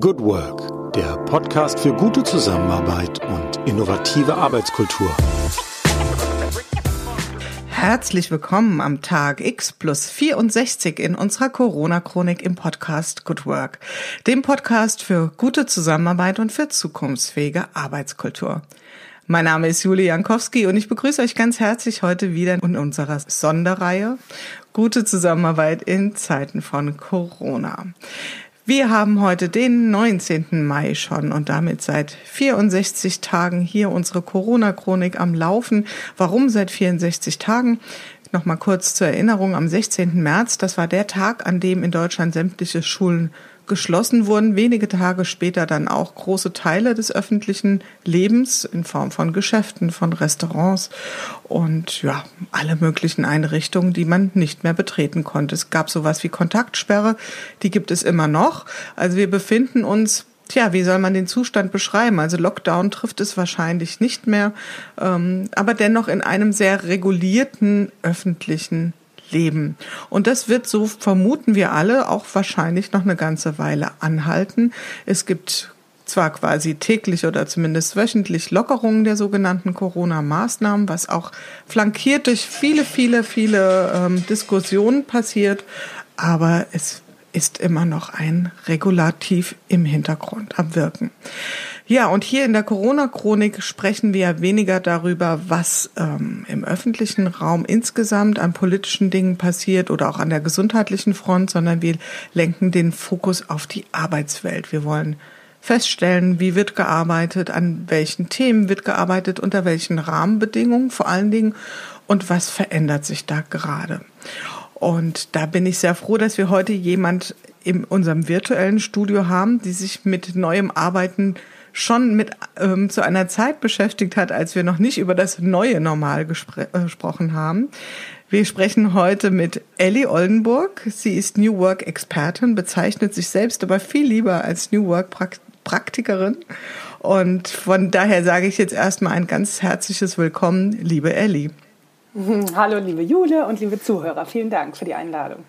Good Work, der Podcast für gute Zusammenarbeit und innovative Arbeitskultur. Herzlich willkommen am Tag X plus 64 in unserer Corona-Chronik im Podcast Good Work, dem Podcast für gute Zusammenarbeit und für zukunftsfähige Arbeitskultur. Mein Name ist Julie Jankowski und ich begrüße euch ganz herzlich heute wieder in unserer Sonderreihe Gute Zusammenarbeit in Zeiten von Corona. Wir haben heute den 19. Mai schon und damit seit 64 Tagen hier unsere Corona-Chronik am Laufen. Warum seit 64 Tagen? Nochmal kurz zur Erinnerung, am 16. März, das war der Tag, an dem in Deutschland sämtliche Schulen geschlossen wurden wenige Tage später dann auch große Teile des öffentlichen Lebens in Form von Geschäften, von Restaurants und ja, alle möglichen Einrichtungen, die man nicht mehr betreten konnte. Es gab sowas wie Kontaktsperre, die gibt es immer noch. Also wir befinden uns Tja, wie soll man den Zustand beschreiben? Also Lockdown trifft es wahrscheinlich nicht mehr, ähm, aber dennoch in einem sehr regulierten öffentlichen leben. Und das wird, so vermuten wir alle, auch wahrscheinlich noch eine ganze Weile anhalten. Es gibt zwar quasi täglich oder zumindest wöchentlich Lockerungen der sogenannten Corona-Maßnahmen, was auch flankiert durch viele, viele, viele ähm, Diskussionen passiert, aber es ist immer noch ein Regulativ im Hintergrund am Wirken. Ja, und hier in der Corona-Chronik sprechen wir weniger darüber, was ähm, im öffentlichen Raum insgesamt an politischen Dingen passiert oder auch an der gesundheitlichen Front, sondern wir lenken den Fokus auf die Arbeitswelt. Wir wollen feststellen, wie wird gearbeitet, an welchen Themen wird gearbeitet, unter welchen Rahmenbedingungen vor allen Dingen und was verändert sich da gerade. Und da bin ich sehr froh, dass wir heute jemand in unserem virtuellen Studio haben, die sich mit neuem Arbeiten schon mit ähm, zu einer Zeit beschäftigt hat, als wir noch nicht über das neue Normal gespr äh, gesprochen haben. Wir sprechen heute mit Ellie Oldenburg. Sie ist New Work Expertin, bezeichnet sich selbst aber viel lieber als New Work Praktikerin. Und von daher sage ich jetzt erstmal ein ganz herzliches Willkommen, liebe Ellie. Hallo, liebe Jule und liebe Zuhörer. Vielen Dank für die Einladung.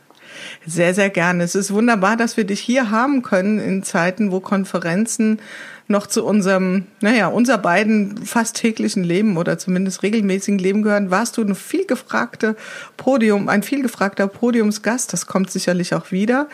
Sehr, sehr gerne. Es ist wunderbar, dass wir dich hier haben können in Zeiten, wo Konferenzen noch zu unserem, naja, unser beiden fast täglichen Leben oder zumindest regelmäßigen Leben gehören, warst du ein viel gefragte Podium, ein viel gefragter Podiumsgast. Das kommt sicherlich auch wieder.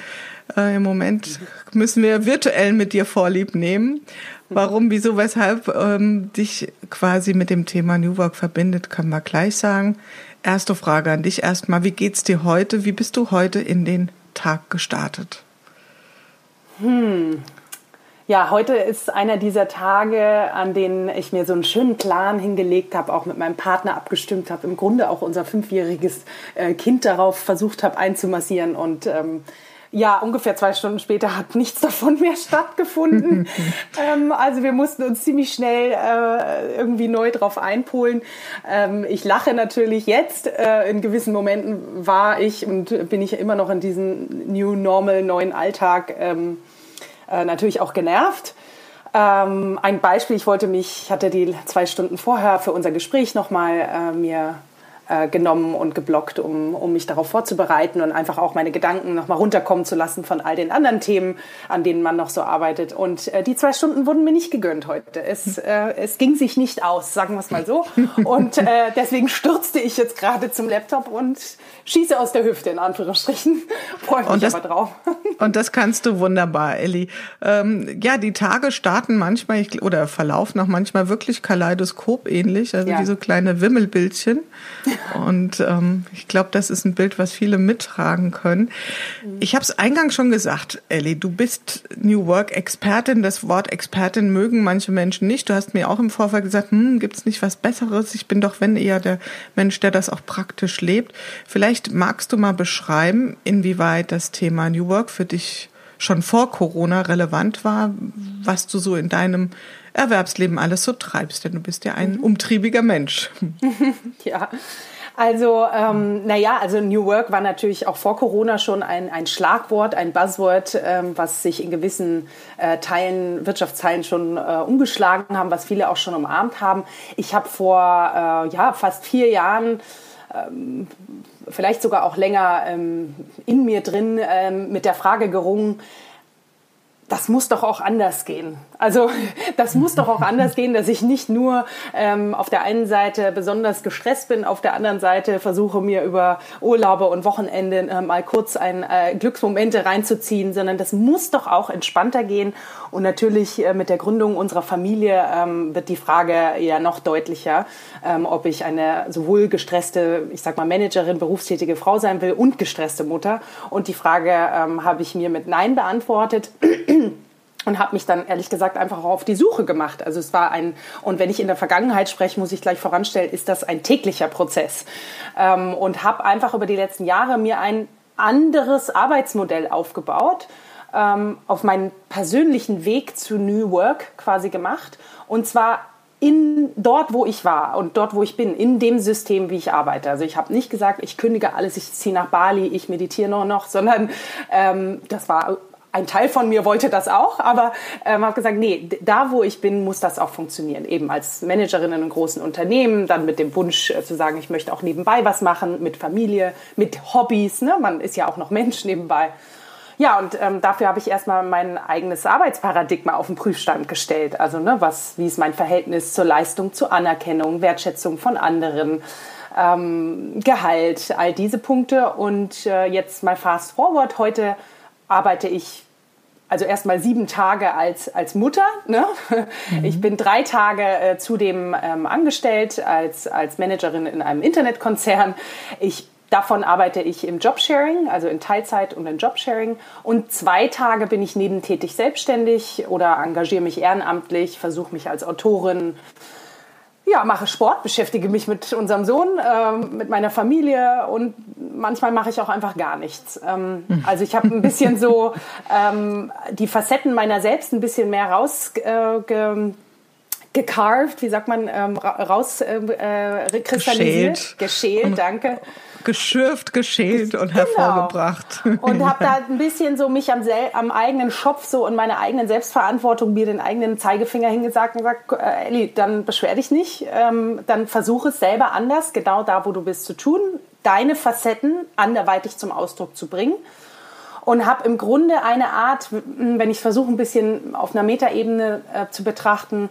Äh, Im Moment müssen wir virtuell mit dir Vorlieb nehmen. Warum, wieso, weshalb ähm, dich quasi mit dem Thema New Work verbindet, können wir gleich sagen. Erste Frage an dich erstmal. Wie geht's dir heute? Wie bist du heute in den Tag gestartet? Hm, ja, heute ist einer dieser Tage, an denen ich mir so einen schönen Plan hingelegt habe, auch mit meinem Partner abgestimmt habe, im Grunde auch unser fünfjähriges äh, Kind darauf versucht habe einzumassieren und ähm, ja, ungefähr zwei Stunden später hat nichts davon mehr stattgefunden. ähm, also wir mussten uns ziemlich schnell äh, irgendwie neu drauf einpolen. Ähm, ich lache natürlich jetzt. Äh, in gewissen Momenten war ich und bin ich immer noch in diesem New Normal, neuen Alltag. Ähm, äh, natürlich auch genervt. Ähm, ein Beispiel, ich wollte mich, ich hatte die zwei Stunden vorher für unser Gespräch nochmal äh, mir äh, genommen und geblockt, um, um mich darauf vorzubereiten und einfach auch meine Gedanken nochmal runterkommen zu lassen von all den anderen Themen, an denen man noch so arbeitet. Und äh, die zwei Stunden wurden mir nicht gegönnt heute. Es, äh, es ging sich nicht aus, sagen wir es mal so. Und äh, deswegen stürzte ich jetzt gerade zum Laptop und schieße aus der Hüfte, in Anführungsstrichen. Freue mich das, aber drauf. Und das kannst du wunderbar, Elli. Ähm, ja, die Tage starten manchmal oder verlaufen auch manchmal wirklich Kaleidoskop ähnlich, also ja. wie so kleine Wimmelbildchen. Und ähm, ich glaube, das ist ein Bild, was viele mittragen können. Ich habe es eingangs schon gesagt, Ellie, du bist New Work Expertin. Das Wort Expertin mögen manche Menschen nicht. Du hast mir auch im Vorfeld gesagt, hm, gibt es nicht was Besseres? Ich bin doch, wenn eher der Mensch, der das auch praktisch lebt. Vielleicht magst du mal beschreiben, inwieweit das Thema New Work für dich schon vor Corona relevant war, was du so in deinem Erwerbsleben alles so treibst, denn du bist ja ein mhm. umtriebiger Mensch. ja. Also, ähm, naja, also New Work war natürlich auch vor Corona schon ein, ein Schlagwort, ein Buzzword, ähm, was sich in gewissen äh, Teilen, Wirtschaftsteilen schon äh, umgeschlagen haben, was viele auch schon umarmt haben. Ich habe vor äh, ja, fast vier Jahren ähm, vielleicht sogar auch länger ähm, in mir drin ähm, mit der Frage gerungen, das muss doch auch anders gehen. Also das muss doch auch anders gehen, dass ich nicht nur ähm, auf der einen Seite besonders gestresst bin, auf der anderen Seite versuche mir über Urlaube und Wochenende äh, mal kurz ein äh, Glücksmomente reinzuziehen, sondern das muss doch auch entspannter gehen. Und natürlich äh, mit der Gründung unserer Familie ähm, wird die Frage ja noch deutlicher, ähm, ob ich eine sowohl gestresste, ich sag mal Managerin, berufstätige Frau sein will und gestresste Mutter. Und die Frage ähm, habe ich mir mit Nein beantwortet und habe mich dann ehrlich gesagt einfach auf die Suche gemacht. Also es war ein, und wenn ich in der Vergangenheit spreche, muss ich gleich voranstellen, ist das ein täglicher Prozess. Ähm, und habe einfach über die letzten Jahre mir ein anderes Arbeitsmodell aufgebaut, ähm, auf meinen persönlichen Weg zu New Work quasi gemacht. Und zwar in dort, wo ich war und dort, wo ich bin, in dem System, wie ich arbeite. Also ich habe nicht gesagt, ich kündige alles, ich ziehe nach Bali, ich meditiere nur noch, sondern ähm, das war ein Teil von mir wollte das auch, aber ähm, habe gesagt, nee, da wo ich bin, muss das auch funktionieren. Eben als Managerin in einem großen Unternehmen, dann mit dem Wunsch äh, zu sagen, ich möchte auch nebenbei was machen, mit Familie, mit Hobbys. Ne? Man ist ja auch noch Mensch nebenbei. Ja, und ähm, dafür habe ich erstmal mein eigenes Arbeitsparadigma auf den Prüfstand gestellt. Also, ne, was, wie ist mein Verhältnis zur Leistung, zur Anerkennung, Wertschätzung von anderen, ähm, Gehalt, all diese Punkte. Und äh, jetzt mal fast forward. Heute arbeite ich also erstmal sieben Tage als, als Mutter. Ne? Mhm. Ich bin drei Tage äh, zudem ähm, angestellt als, als Managerin in einem Internetkonzern. Ich Davon arbeite ich im Jobsharing, also in Teilzeit und in Jobsharing. Und zwei Tage bin ich nebentätig selbstständig oder engagiere mich ehrenamtlich, versuche mich als Autorin ja, mache Sport, beschäftige mich mit unserem Sohn, äh, mit meiner Familie und manchmal mache ich auch einfach gar nichts. Ähm, also ich habe ein bisschen so ähm, die Facetten meiner selbst ein bisschen mehr raus. Äh, ge gecarved, wie sagt man, ähm, raus äh, äh geschält, geschält danke geschürft, geschält und genau. hervorgebracht. Und habe da ein bisschen so mich am, am eigenen Schopf so und meiner eigenen Selbstverantwortung mir den eigenen Zeigefinger hingesagt und gesagt, äh, Elli, dann beschwer dich nicht, ähm, dann versuche es selber anders, genau da, wo du bist, zu tun, deine Facetten anderweitig zum Ausdruck zu bringen und habe im Grunde eine Art, wenn ich versuche ein bisschen auf einer Metaebene äh, zu betrachten,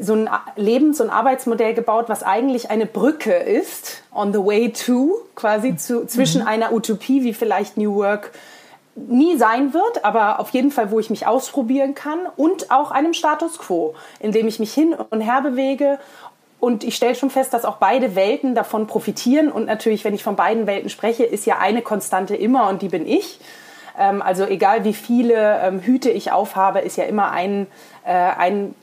so ein Lebens- und Arbeitsmodell gebaut, was eigentlich eine Brücke ist, on the way to, quasi zu, zwischen mhm. einer Utopie wie vielleicht New Work nie sein wird, aber auf jeden Fall, wo ich mich ausprobieren kann und auch einem Status quo, in dem ich mich hin und her bewege. Und ich stelle schon fest, dass auch beide Welten davon profitieren. Und natürlich, wenn ich von beiden Welten spreche, ist ja eine Konstante immer und die bin ich. Ähm, also egal wie viele ähm, Hüte ich aufhabe, ist ja immer ein, äh, ein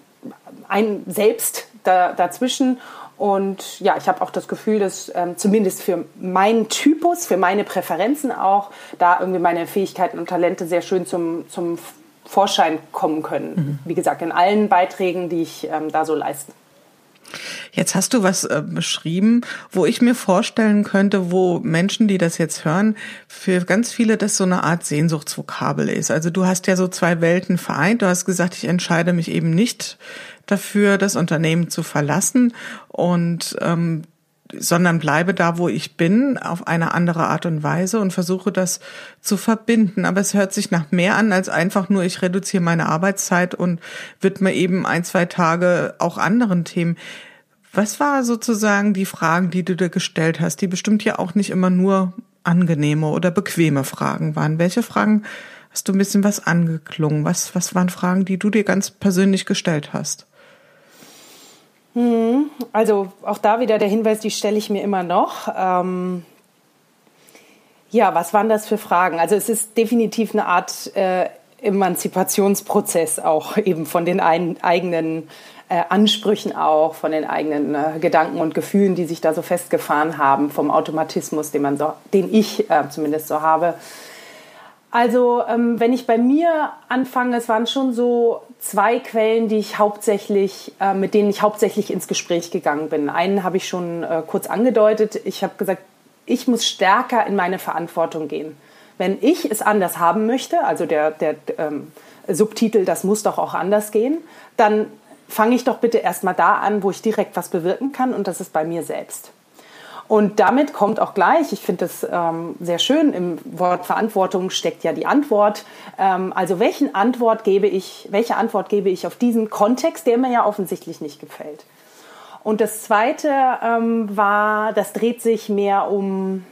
ein Selbst da, dazwischen. Und ja, ich habe auch das Gefühl, dass ähm, zumindest für meinen Typus, für meine Präferenzen auch, da irgendwie meine Fähigkeiten und Talente sehr schön zum, zum Vorschein kommen können. Mhm. Wie gesagt, in allen Beiträgen, die ich ähm, da so leiste. Jetzt hast du was äh, beschrieben, wo ich mir vorstellen könnte, wo Menschen, die das jetzt hören, für ganz viele das so eine Art Sehnsuchtsvokabel ist. Also du hast ja so zwei Welten vereint. Du hast gesagt, ich entscheide mich eben nicht dafür, das Unternehmen zu verlassen und ähm, sondern bleibe da, wo ich bin, auf eine andere Art und Weise und versuche das zu verbinden. Aber es hört sich nach mehr an als einfach nur, ich reduziere meine Arbeitszeit und widme eben ein, zwei Tage auch anderen Themen. Was war sozusagen die Fragen, die du dir gestellt hast, die bestimmt ja auch nicht immer nur angenehme oder bequeme Fragen waren? Welche Fragen hast du ein bisschen was angeklungen? Was, was waren Fragen, die du dir ganz persönlich gestellt hast? Hm, also auch da wieder der Hinweis, die stelle ich mir immer noch. Ähm ja, was waren das für Fragen? Also es ist definitiv eine Art äh, Emanzipationsprozess auch eben von den ein, eigenen äh, Ansprüchen auch, von den eigenen äh, Gedanken und Gefühlen, die sich da so festgefahren haben, vom Automatismus, den, man so, den ich äh, zumindest so habe. Also ähm, wenn ich bei mir anfange, es waren schon so zwei Quellen, die ich hauptsächlich, äh, mit denen ich hauptsächlich ins Gespräch gegangen bin. Einen habe ich schon äh, kurz angedeutet. Ich habe gesagt, ich muss stärker in meine Verantwortung gehen. Wenn ich es anders haben möchte, also der, der ähm, Subtitel, das muss doch auch anders gehen, dann fange ich doch bitte erstmal da an, wo ich direkt was bewirken kann und das ist bei mir selbst. Und damit kommt auch gleich, ich finde das ähm, sehr schön, im Wort Verantwortung steckt ja die Antwort. Ähm, also welchen Antwort gebe ich, welche Antwort gebe ich auf diesen Kontext, der mir ja offensichtlich nicht gefällt? Und das zweite ähm, war, das dreht sich mehr um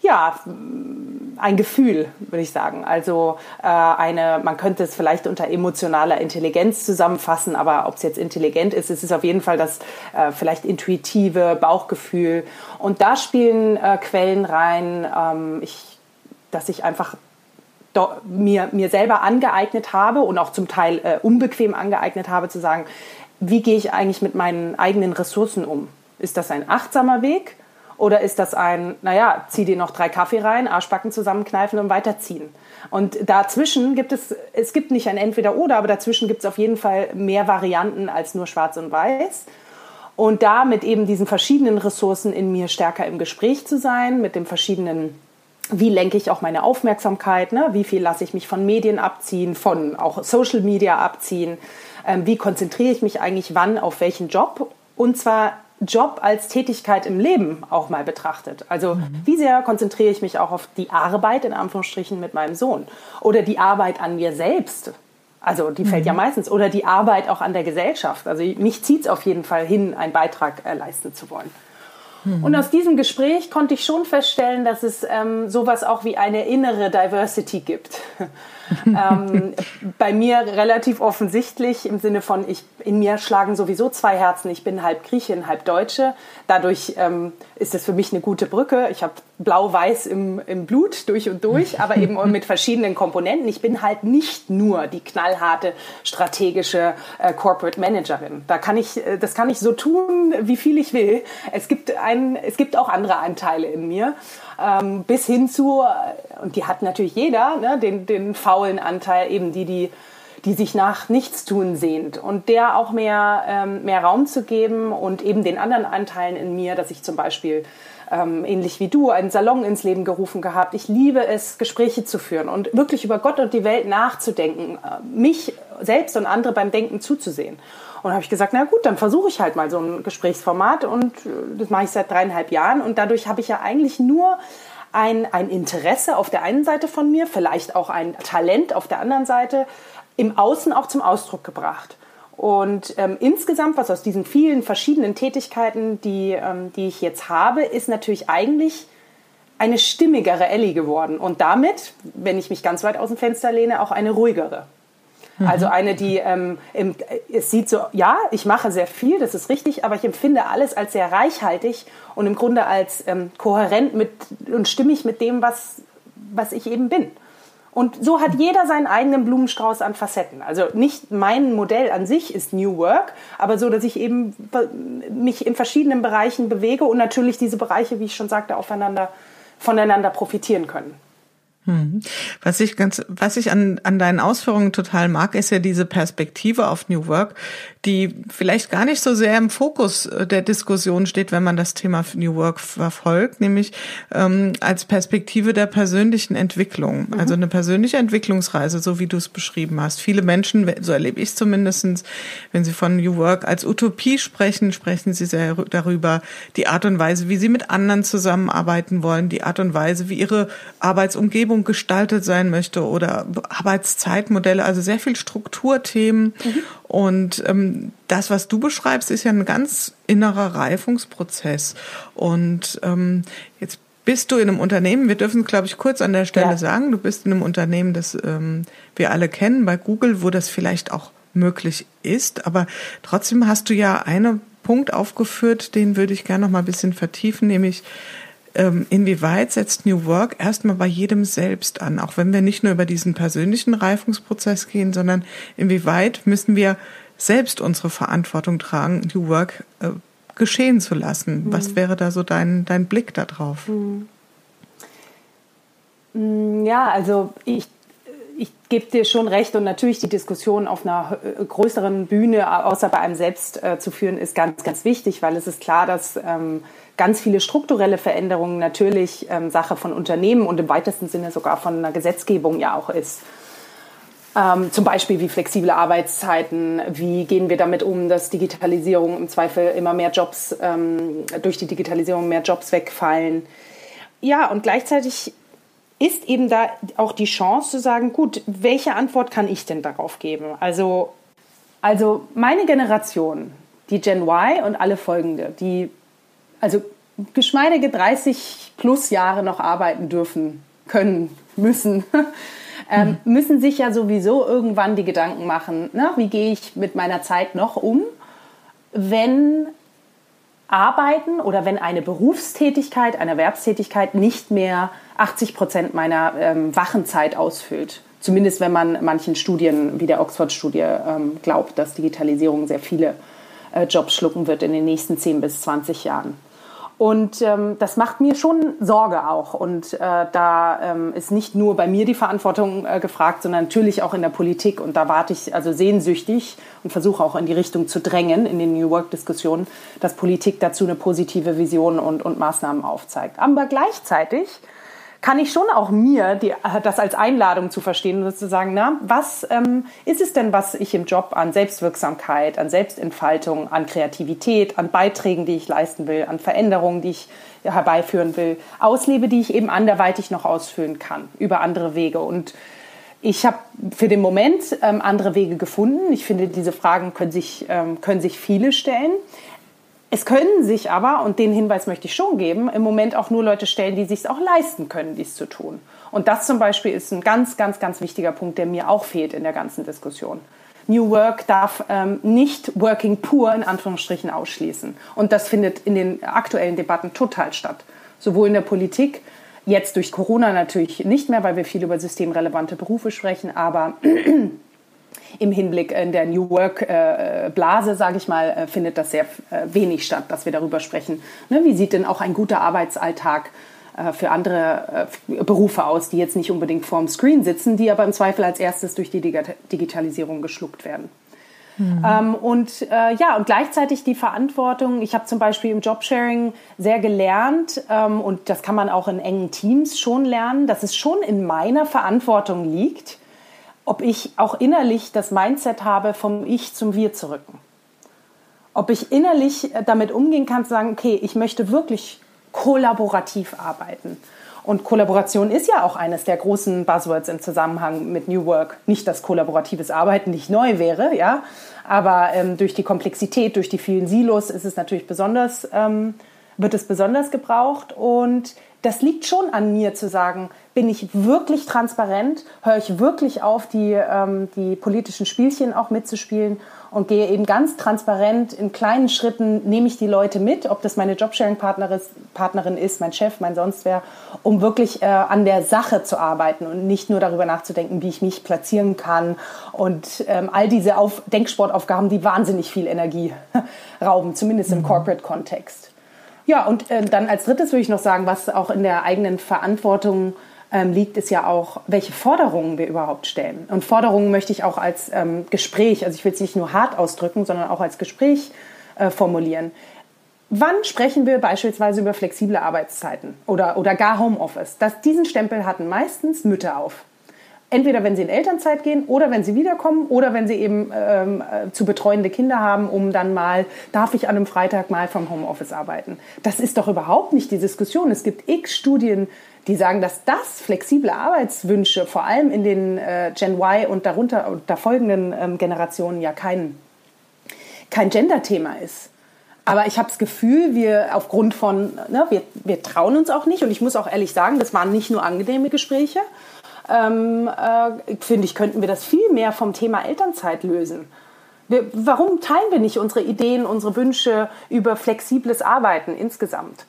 ja, ein Gefühl, würde ich sagen. Also äh, eine, man könnte es vielleicht unter emotionaler Intelligenz zusammenfassen, aber ob es jetzt intelligent ist, es ist auf jeden Fall das äh, vielleicht intuitive Bauchgefühl. Und da spielen äh, Quellen rein, ähm, ich, dass ich einfach mir, mir selber angeeignet habe und auch zum Teil äh, unbequem angeeignet habe, zu sagen, wie gehe ich eigentlich mit meinen eigenen Ressourcen um? Ist das ein achtsamer Weg? Oder ist das ein, naja, zieh dir noch drei Kaffee rein, Arschbacken zusammenkneifen und weiterziehen? Und dazwischen gibt es, es gibt nicht ein Entweder-Oder, aber dazwischen gibt es auf jeden Fall mehr Varianten als nur schwarz und weiß. Und da mit eben diesen verschiedenen Ressourcen in mir stärker im Gespräch zu sein, mit dem verschiedenen, wie lenke ich auch meine Aufmerksamkeit, ne? wie viel lasse ich mich von Medien abziehen, von auch Social Media abziehen, ähm, wie konzentriere ich mich eigentlich wann auf welchen Job und zwar Job als Tätigkeit im Leben auch mal betrachtet. Also mhm. wie sehr konzentriere ich mich auch auf die Arbeit in Anführungsstrichen mit meinem Sohn oder die Arbeit an mir selbst. Also die fällt mhm. ja meistens oder die Arbeit auch an der Gesellschaft. Also mich zieht es auf jeden Fall hin, einen Beitrag äh, leisten zu wollen. Mhm. Und aus diesem Gespräch konnte ich schon feststellen, dass es ähm, sowas auch wie eine innere Diversity gibt. Ähm, bei mir relativ offensichtlich im Sinne von, ich, in mir schlagen sowieso zwei Herzen. Ich bin halb Griechin, halb Deutsche. Dadurch ähm, ist es für mich eine gute Brücke. Ich habe blau-weiß im, im Blut durch und durch, aber eben mit verschiedenen Komponenten. Ich bin halt nicht nur die knallharte strategische äh, Corporate Managerin. Da kann ich, äh, das kann ich so tun, wie viel ich will. Es gibt, ein, es gibt auch andere Anteile in mir ähm, bis hin zu, und die hat natürlich jeder, ne, den, den faulen Anteil, eben die, die, die sich nach Nichtstun sehnt. Und der auch mehr, ähm, mehr Raum zu geben und eben den anderen Anteilen in mir, dass ich zum Beispiel ähm, ähnlich wie du, einen Salon ins Leben gerufen gehabt. Ich liebe es, Gespräche zu führen und wirklich über Gott und die Welt nachzudenken, äh, mich selbst und andere beim Denken zuzusehen. Und habe ich gesagt, na gut, dann versuche ich halt mal so ein Gesprächsformat und äh, das mache ich seit dreieinhalb Jahren und dadurch habe ich ja eigentlich nur ein, ein Interesse auf der einen Seite von mir, vielleicht auch ein Talent auf der anderen Seite, im Außen auch zum Ausdruck gebracht. Und ähm, insgesamt, was aus diesen vielen verschiedenen Tätigkeiten, die, ähm, die ich jetzt habe, ist natürlich eigentlich eine stimmigere Ellie geworden. Und damit, wenn ich mich ganz weit aus dem Fenster lehne, auch eine ruhigere. Mhm. Also eine, die ähm, im, es sieht so, ja, ich mache sehr viel, das ist richtig, aber ich empfinde alles als sehr reichhaltig und im Grunde als ähm, kohärent mit und stimmig mit dem, was, was ich eben bin. Und so hat jeder seinen eigenen Blumenstrauß an Facetten. Also nicht mein Modell an sich ist New Work, aber so, dass ich eben mich in verschiedenen Bereichen bewege und natürlich diese Bereiche, wie ich schon sagte, aufeinander, voneinander profitieren können. Hm. Was ich ganz, was ich an, an deinen Ausführungen total mag, ist ja diese Perspektive auf New Work, die vielleicht gar nicht so sehr im Fokus äh, der Diskussion steht, wenn man das Thema New Work verfolgt, nämlich ähm, als Perspektive der persönlichen Entwicklung. Mhm. Also eine persönliche Entwicklungsreise, so wie du es beschrieben hast. Viele Menschen, so erlebe ich zumindestens, wenn sie von New Work als Utopie sprechen, sprechen sie sehr darüber, die Art und Weise, wie sie mit anderen zusammenarbeiten wollen, die Art und Weise, wie ihre Arbeitsumgebung gestaltet sein möchte oder Arbeitszeitmodelle, also sehr viel Strukturthemen. Mhm. Und ähm, das, was du beschreibst, ist ja ein ganz innerer Reifungsprozess. Und ähm, jetzt bist du in einem Unternehmen, wir dürfen es, glaube ich, kurz an der Stelle ja. sagen, du bist in einem Unternehmen, das ähm, wir alle kennen, bei Google, wo das vielleicht auch möglich ist. Aber trotzdem hast du ja einen Punkt aufgeführt, den würde ich gerne noch mal ein bisschen vertiefen, nämlich inwieweit setzt New Work erstmal bei jedem selbst an, auch wenn wir nicht nur über diesen persönlichen Reifungsprozess gehen, sondern inwieweit müssen wir selbst unsere Verantwortung tragen, New Work äh, geschehen zu lassen. Mhm. Was wäre da so dein, dein Blick darauf? Mhm. Mm, ja, also ich gebe dir schon recht und natürlich die Diskussion auf einer äh, größeren Bühne, außer bei einem selbst äh, zu führen, ist ganz, ganz wichtig, weil es ist klar, dass ähm, ganz viele strukturelle Veränderungen natürlich ähm, Sache von Unternehmen und im weitesten Sinne sogar von einer Gesetzgebung ja auch ist. Ähm, zum Beispiel wie flexible Arbeitszeiten, wie gehen wir damit um, dass Digitalisierung im Zweifel immer mehr Jobs, ähm, durch die Digitalisierung mehr Jobs wegfallen. Ja, und gleichzeitig ist eben da auch die Chance zu sagen, gut, welche Antwort kann ich denn darauf geben? Also, also meine Generation, die Gen Y und alle folgende, die also geschmeidige 30 plus Jahre noch arbeiten dürfen, können, müssen, ähm, mhm. müssen sich ja sowieso irgendwann die Gedanken machen, na, wie gehe ich mit meiner Zeit noch um, wenn Arbeiten oder wenn eine Berufstätigkeit, eine Erwerbstätigkeit nicht mehr 80 Prozent meiner ähm, Wachenzeit ausfüllt. Zumindest wenn man manchen Studien wie der Oxford-Studie ähm, glaubt, dass Digitalisierung sehr viele äh, Jobs schlucken wird in den nächsten 10 bis 20 Jahren. Und ähm, das macht mir schon Sorge auch. Und äh, da ähm, ist nicht nur bei mir die Verantwortung äh, gefragt, sondern natürlich auch in der Politik. Und da warte ich also sehnsüchtig und versuche auch in die Richtung zu drängen in den New Work-Diskussionen, dass Politik dazu eine positive Vision und, und Maßnahmen aufzeigt. Aber gleichzeitig kann ich schon auch mir die, das als Einladung zu verstehen und zu sagen, na, was ähm, ist es denn, was ich im Job an Selbstwirksamkeit, an Selbstentfaltung, an Kreativität, an Beiträgen, die ich leisten will, an Veränderungen, die ich herbeiführen will, auslebe, die ich eben anderweitig noch ausfüllen kann über andere Wege und ich habe für den Moment ähm, andere Wege gefunden. Ich finde, diese Fragen können sich, ähm, können sich viele stellen. Es können sich aber, und den Hinweis möchte ich schon geben, im Moment auch nur Leute stellen, die sich auch leisten können, dies zu tun. Und das zum Beispiel ist ein ganz, ganz, ganz wichtiger Punkt, der mir auch fehlt in der ganzen Diskussion. New Work darf ähm, nicht Working Poor in Anführungsstrichen ausschließen. Und das findet in den aktuellen Debatten total statt. Sowohl in der Politik, jetzt durch Corona natürlich nicht mehr, weil wir viel über systemrelevante Berufe sprechen, aber im Hinblick in der New Work-Blase, äh, sage ich mal, äh, findet das sehr äh, wenig statt, dass wir darüber sprechen. Ne, wie sieht denn auch ein guter Arbeitsalltag für andere Berufe aus, die jetzt nicht unbedingt vorm Screen sitzen, die aber im Zweifel als erstes durch die Digitalisierung geschluckt werden? Mhm. Ähm, und äh, ja, und gleichzeitig die Verantwortung. Ich habe zum Beispiel im Jobsharing sehr gelernt, ähm, und das kann man auch in engen Teams schon lernen, dass es schon in meiner Verantwortung liegt, ob ich auch innerlich das Mindset habe, vom Ich zum Wir zu rücken. Ob ich innerlich äh, damit umgehen kann, zu sagen, okay, ich möchte wirklich kollaborativ arbeiten. Und Kollaboration ist ja auch eines der großen Buzzwords im Zusammenhang mit New Work. Nicht, dass kollaboratives Arbeiten nicht neu wäre, ja, aber ähm, durch die Komplexität, durch die vielen Silos ist es natürlich besonders, ähm, wird es besonders gebraucht. Und das liegt schon an mir zu sagen, bin ich wirklich transparent, höre ich wirklich auf, die, ähm, die politischen Spielchen auch mitzuspielen und gehe eben ganz transparent in kleinen Schritten, nehme ich die Leute mit, ob das meine Jobsharing-Partnerin ist, mein Chef, mein sonst wer, um wirklich äh, an der Sache zu arbeiten und nicht nur darüber nachzudenken, wie ich mich platzieren kann und ähm, all diese Auf Denksportaufgaben, die wahnsinnig viel Energie rauben, zumindest im mhm. Corporate-Kontext. Ja, und äh, dann als drittes würde ich noch sagen, was auch in der eigenen Verantwortung ähm, liegt, ist ja auch, welche Forderungen wir überhaupt stellen. Und Forderungen möchte ich auch als ähm, Gespräch, also ich will es nicht nur hart ausdrücken, sondern auch als Gespräch äh, formulieren. Wann sprechen wir beispielsweise über flexible Arbeitszeiten oder, oder gar Homeoffice? Das, diesen Stempel hatten meistens Mütter auf. Entweder wenn sie in Elternzeit gehen oder wenn sie wiederkommen oder wenn sie eben ähm, äh, zu betreuende Kinder haben, um dann mal, darf ich an einem Freitag mal vom Homeoffice arbeiten? Das ist doch überhaupt nicht die Diskussion. Es gibt x Studien, die sagen, dass das flexible Arbeitswünsche vor allem in den äh, Gen Y und darunter und da folgenden ähm, Generationen ja kein, kein Gender-Thema ist. Aber ich habe das Gefühl, wir aufgrund von, ne, wir, wir trauen uns auch nicht. Und ich muss auch ehrlich sagen, das waren nicht nur angenehme Gespräche. Ähm, äh, finde ich, könnten wir das viel mehr vom Thema Elternzeit lösen. Wir, warum teilen wir nicht unsere Ideen, unsere Wünsche über flexibles Arbeiten insgesamt?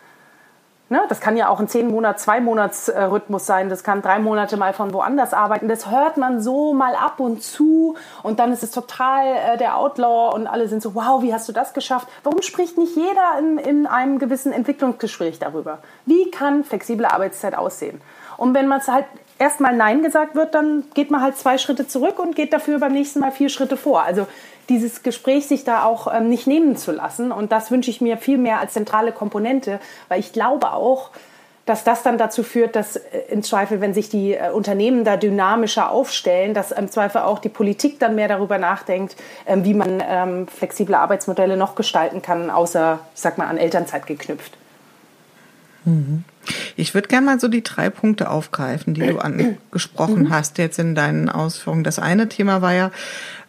Ne? Das kann ja auch ein zehn Monats, zwei Monats Rhythmus sein. Das kann drei Monate mal von woanders arbeiten. Das hört man so mal ab und zu und dann ist es total äh, der Outlaw und alle sind so, wow, wie hast du das geschafft? Warum spricht nicht jeder in, in einem gewissen Entwicklungsgespräch darüber? Wie kann flexible Arbeitszeit aussehen? Und wenn man es halt erstmal Nein gesagt wird, dann geht man halt zwei Schritte zurück und geht dafür beim nächsten Mal vier Schritte vor. Also dieses Gespräch sich da auch ähm, nicht nehmen zu lassen. Und das wünsche ich mir viel mehr als zentrale Komponente, weil ich glaube auch, dass das dann dazu führt, dass äh, im Zweifel, wenn sich die äh, Unternehmen da dynamischer aufstellen, dass im Zweifel auch die Politik dann mehr darüber nachdenkt, ähm, wie man ähm, flexible Arbeitsmodelle noch gestalten kann, außer, ich sag mal, an Elternzeit geknüpft. Mhm. Ich würde gerne mal so die drei Punkte aufgreifen, die du angesprochen mhm. hast jetzt in deinen Ausführungen. Das eine Thema war ja,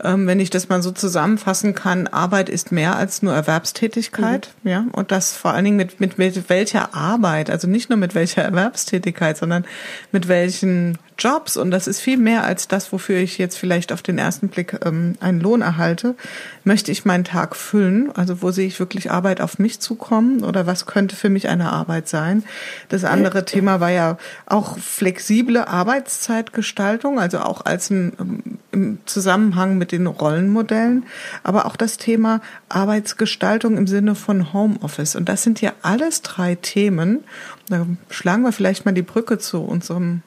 wenn ich das mal so zusammenfassen kann, Arbeit ist mehr als nur Erwerbstätigkeit, mhm. ja, und das vor allen Dingen mit, mit, mit welcher Arbeit, also nicht nur mit welcher Erwerbstätigkeit, sondern mit welchen Jobs und das ist viel mehr als das, wofür ich jetzt vielleicht auf den ersten Blick ähm, einen Lohn erhalte. Möchte ich meinen Tag füllen? Also wo sehe ich wirklich Arbeit auf mich zukommen oder was könnte für mich eine Arbeit sein? Das andere Thema war ja auch flexible Arbeitszeitgestaltung, also auch als ein, ähm, im Zusammenhang mit den Rollenmodellen, aber auch das Thema Arbeitsgestaltung im Sinne von Homeoffice. Und das sind ja alles drei Themen. Da schlagen wir vielleicht mal die Brücke zu unserem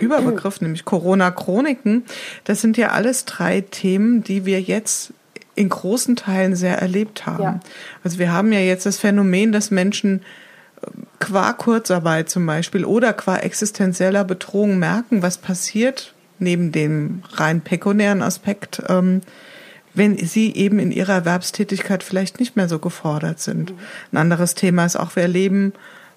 Überbegriff, nämlich Corona-Chroniken. Das sind ja alles drei Themen, die wir jetzt in großen Teilen sehr erlebt haben. Ja. Also wir haben ja jetzt das Phänomen, dass Menschen äh, qua Kurzarbeit zum Beispiel oder qua existenzieller Bedrohung merken, was passiert neben dem rein pekunären Aspekt, ähm, wenn sie eben in ihrer Erwerbstätigkeit vielleicht nicht mehr so gefordert sind. Ein anderes Thema ist auch, wir erleben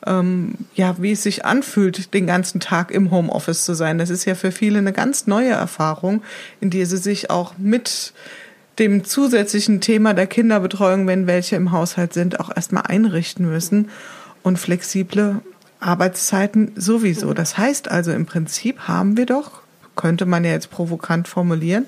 ähm, ja, wie es sich anfühlt, den ganzen Tag im Homeoffice zu sein. Das ist ja für viele eine ganz neue Erfahrung, in die sie sich auch mit dem zusätzlichen Thema der Kinderbetreuung, wenn welche im Haushalt sind, auch erstmal einrichten müssen und flexible Arbeitszeiten sowieso. Das heißt also im Prinzip haben wir doch, könnte man ja jetzt provokant formulieren,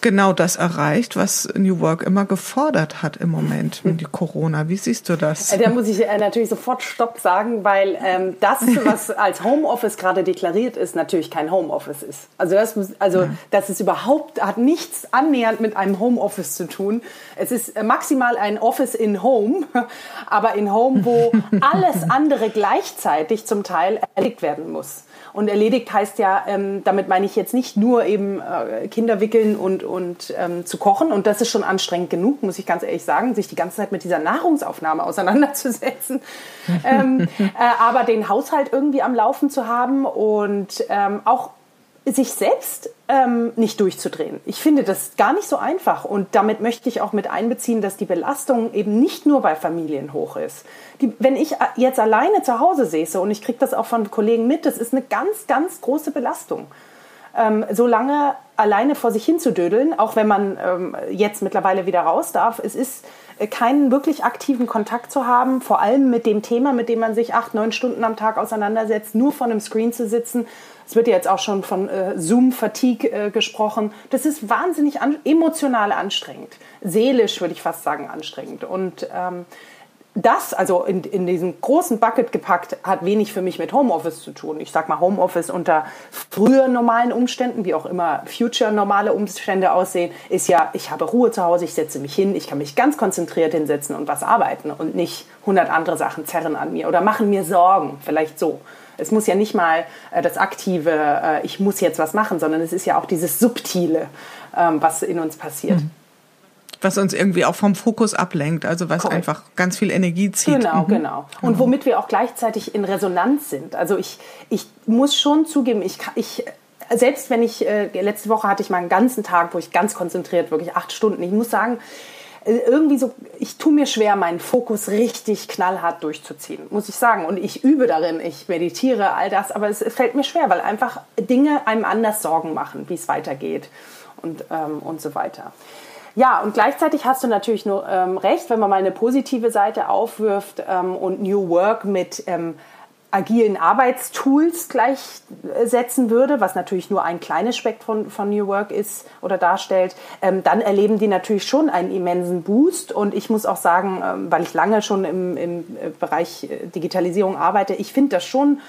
genau das erreicht, was New Work immer gefordert hat im Moment mit die Corona. Wie siehst du das? Da muss ich äh, natürlich sofort Stopp sagen, weil ähm, das, was als Homeoffice gerade deklariert ist, natürlich kein Homeoffice ist. Also das, also ja. das ist überhaupt hat nichts annähernd mit einem Homeoffice zu tun. Es ist äh, maximal ein Office in Home, aber in Home, wo alles andere gleichzeitig zum Teil erledigt werden muss. Und erledigt heißt ja, ähm, damit meine ich jetzt nicht nur eben äh, Kinder wickeln und, und ähm, zu kochen. Und das ist schon anstrengend genug, muss ich ganz ehrlich sagen, sich die ganze Zeit mit dieser Nahrungsaufnahme auseinanderzusetzen. ähm, äh, aber den Haushalt irgendwie am Laufen zu haben und ähm, auch sich selbst ähm, nicht durchzudrehen. Ich finde das gar nicht so einfach und damit möchte ich auch mit einbeziehen, dass die Belastung eben nicht nur bei Familien hoch ist. Die, wenn ich jetzt alleine zu Hause säße und ich kriege das auch von Kollegen mit, das ist eine ganz, ganz große Belastung. Ähm, so lange alleine vor sich hin zu dödeln, auch wenn man ähm, jetzt mittlerweile wieder raus darf, es ist äh, keinen wirklich aktiven Kontakt zu haben, vor allem mit dem Thema, mit dem man sich acht, neun Stunden am Tag auseinandersetzt, nur vor einem Screen zu sitzen es wird ja jetzt auch schon von äh, Zoom-Fatigue äh, gesprochen. Das ist wahnsinnig an, emotional anstrengend. Seelisch würde ich fast sagen anstrengend. Und ähm, das, also in, in diesen großen Bucket gepackt, hat wenig für mich mit Homeoffice zu tun. Ich sag mal Homeoffice unter früher normalen Umständen, wie auch immer future normale Umstände aussehen, ist ja, ich habe Ruhe zu Hause, ich setze mich hin, ich kann mich ganz konzentriert hinsetzen und was arbeiten und nicht 100 andere Sachen zerren an mir oder machen mir Sorgen, vielleicht so. Es muss ja nicht mal äh, das aktive, äh, ich muss jetzt was machen, sondern es ist ja auch dieses subtile, ähm, was in uns passiert. Mhm. Was uns irgendwie auch vom Fokus ablenkt, also was Correct. einfach ganz viel Energie zieht. Genau, mhm. genau. Und womit wir auch gleichzeitig in Resonanz sind. Also ich, ich muss schon zugeben, ich, ich selbst wenn ich, äh, letzte Woche hatte ich mal einen ganzen Tag, wo ich ganz konzentriert, wirklich acht Stunden, ich muss sagen, äh, irgendwie so, ich tue mir schwer, meinen Fokus richtig knallhart durchzuziehen, muss ich sagen. Und ich übe darin, ich meditiere, all das, aber es fällt mir schwer, weil einfach Dinge einem anders Sorgen machen, wie es weitergeht und, ähm, und so weiter. Ja, und gleichzeitig hast du natürlich nur ähm, recht, wenn man mal eine positive Seite aufwirft ähm, und New Work mit ähm, agilen Arbeitstools gleichsetzen würde, was natürlich nur ein kleines Spektrum von New Work ist oder darstellt, ähm, dann erleben die natürlich schon einen immensen Boost. Und ich muss auch sagen, ähm, weil ich lange schon im, im äh, Bereich äh, Digitalisierung arbeite, ich finde das schon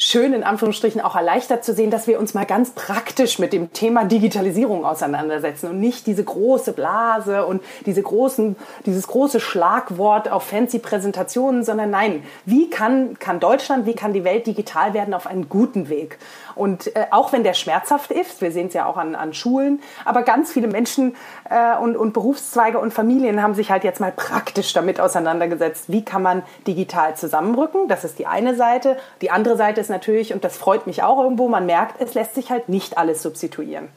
schön in Anführungsstrichen auch erleichtert zu sehen, dass wir uns mal ganz praktisch mit dem Thema Digitalisierung auseinandersetzen und nicht diese große Blase und diese großen, dieses große Schlagwort auf fancy Präsentationen, sondern nein, wie kann, kann Deutschland, wie kann die Welt digital werden auf einen guten Weg? Und äh, auch wenn der schmerzhaft ist, wir sehen es ja auch an, an Schulen, aber ganz viele Menschen äh, und, und Berufszweige und Familien haben sich halt jetzt mal praktisch damit auseinandergesetzt, wie kann man digital zusammenrücken. Das ist die eine Seite. Die andere Seite ist natürlich, und das freut mich auch irgendwo, man merkt, es lässt sich halt nicht alles substituieren.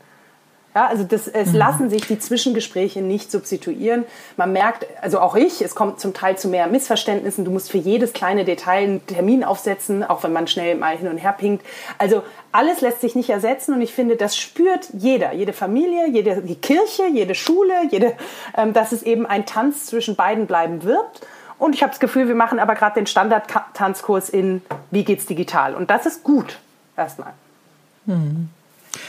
Ja, also das, es mhm. lassen sich die Zwischengespräche nicht substituieren. Man merkt, also auch ich, es kommt zum Teil zu mehr Missverständnissen. Du musst für jedes kleine Detail einen Termin aufsetzen, auch wenn man schnell mal hin und her pinkt. Also alles lässt sich nicht ersetzen und ich finde, das spürt jeder, jede Familie, jede die Kirche, jede Schule, jede, ähm, dass es eben ein Tanz zwischen beiden bleiben wird. Und ich habe das Gefühl, wir machen aber gerade den Standard-Tanzkurs in Wie geht's digital? Und das ist gut erstmal. Mhm.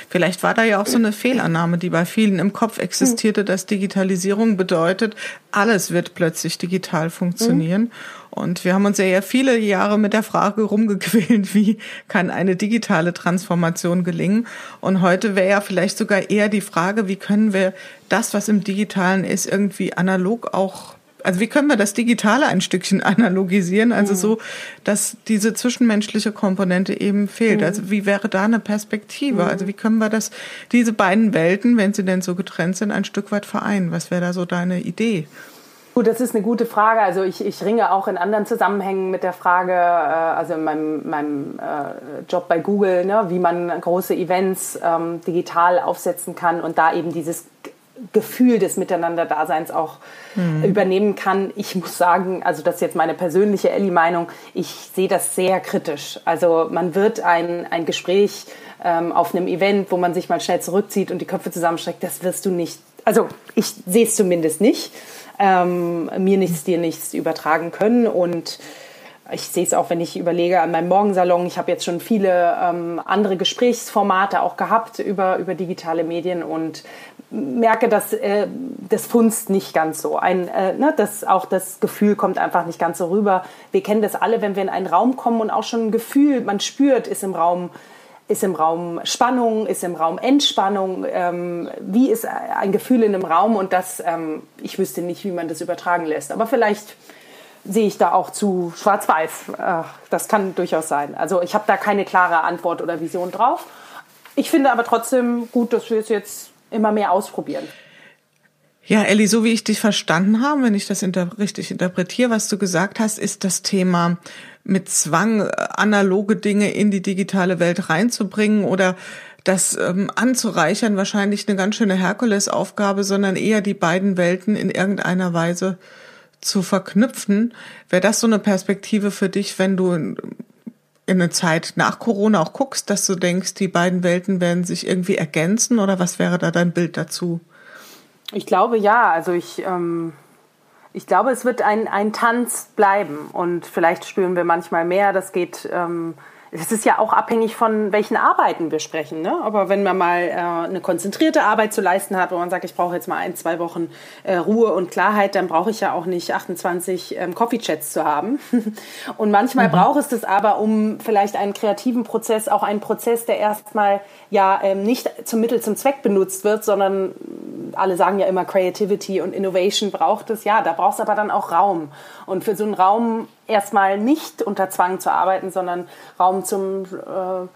Vielleicht war da ja auch so eine Fehlannahme, die bei vielen im Kopf existierte, dass Digitalisierung bedeutet, alles wird plötzlich digital funktionieren. Und wir haben uns ja viele Jahre mit der Frage rumgequält, wie kann eine digitale Transformation gelingen? Und heute wäre ja vielleicht sogar eher die Frage, wie können wir das, was im Digitalen ist, irgendwie analog auch also wie können wir das Digitale ein Stückchen analogisieren? Also mhm. so, dass diese zwischenmenschliche Komponente eben fehlt. Mhm. Also wie wäre da eine Perspektive? Mhm. Also wie können wir das, diese beiden Welten, wenn sie denn so getrennt sind, ein Stück weit vereinen? Was wäre da so deine Idee? Gut, das ist eine gute Frage. Also ich, ich ringe auch in anderen Zusammenhängen mit der Frage, äh, also in meinem, meinem äh, Job bei Google, ne, wie man große Events ähm, digital aufsetzen kann und da eben dieses Gefühl des Miteinanderdaseins auch mhm. übernehmen kann. Ich muss sagen, also das ist jetzt meine persönliche Ellie-Meinung, ich sehe das sehr kritisch. Also man wird ein, ein Gespräch ähm, auf einem Event, wo man sich mal schnell zurückzieht und die Köpfe zusammenstreckt, das wirst du nicht, also ich sehe es zumindest nicht, ähm, mir nichts, dir nichts übertragen können und ich sehe es auch, wenn ich überlege an meinem Morgensalon. Ich habe jetzt schon viele ähm, andere Gesprächsformate auch gehabt über, über digitale Medien und merke, dass äh, das funzt nicht ganz so. Ein, äh, ne, das, auch das Gefühl kommt einfach nicht ganz so rüber. Wir kennen das alle, wenn wir in einen Raum kommen und auch schon ein Gefühl, man spürt, ist im Raum ist im Raum Spannung, ist im Raum Entspannung, ähm, wie ist ein Gefühl in einem Raum und das, ähm, ich wüsste nicht, wie man das übertragen lässt. Aber vielleicht sehe ich da auch zu schwarz-weiß. Das kann durchaus sein. Also ich habe da keine klare Antwort oder Vision drauf. Ich finde aber trotzdem gut, dass wir es jetzt immer mehr ausprobieren. Ja, Elli, so wie ich dich verstanden habe, wenn ich das inter richtig interpretiere, was du gesagt hast, ist das Thema mit Zwang äh, analoge Dinge in die digitale Welt reinzubringen oder das ähm, anzureichern wahrscheinlich eine ganz schöne Herkulesaufgabe, sondern eher die beiden Welten in irgendeiner Weise zu verknüpfen. Wäre das so eine Perspektive für dich, wenn du in eine Zeit nach Corona auch guckst, dass du denkst, die beiden Welten werden sich irgendwie ergänzen oder was wäre da dein Bild dazu? Ich glaube ja. Also ich, ähm, ich glaube, es wird ein, ein Tanz bleiben und vielleicht spüren wir manchmal mehr. Das geht. Ähm, es ist ja auch abhängig von welchen Arbeiten wir sprechen. Ne? Aber wenn man mal äh, eine konzentrierte Arbeit zu leisten hat, wo man sagt, ich brauche jetzt mal ein, zwei Wochen äh, Ruhe und Klarheit, dann brauche ich ja auch nicht 28 ähm, Coffee-Chats zu haben. und manchmal mhm. braucht es das aber, um vielleicht einen kreativen Prozess, auch einen Prozess, der erstmal ja ähm, nicht zum Mittel zum Zweck benutzt wird, sondern alle sagen ja immer Creativity und Innovation braucht es. Ja, da braucht es aber dann auch Raum. Und für so einen Raum erstmal nicht unter Zwang zu arbeiten, sondern Raum zum äh,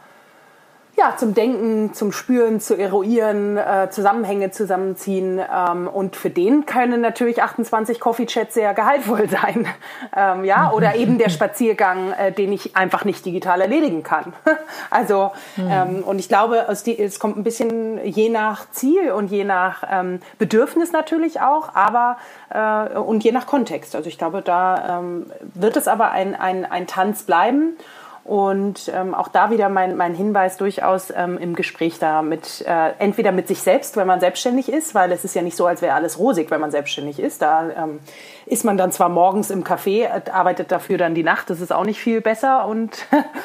ja, zum Denken, zum Spüren, zu eruieren, äh, Zusammenhänge zusammenziehen. Ähm, und für den können natürlich 28 Coffee-Chats sehr gehaltvoll sein. Ähm, ja, oder eben der Spaziergang, äh, den ich einfach nicht digital erledigen kann. also, mhm. ähm, und ich glaube, es kommt ein bisschen je nach Ziel und je nach ähm, Bedürfnis natürlich auch, aber äh, und je nach Kontext. Also ich glaube, da ähm, wird es aber ein, ein, ein Tanz bleiben. Und ähm, auch da wieder mein, mein Hinweis durchaus ähm, im Gespräch da mit, äh, entweder mit sich selbst, wenn man selbstständig ist, weil es ist ja nicht so, als wäre alles rosig, wenn man selbstständig ist. Da ähm, ist man dann zwar morgens im Café, äh, arbeitet dafür dann die Nacht, das ist auch nicht viel besser. Und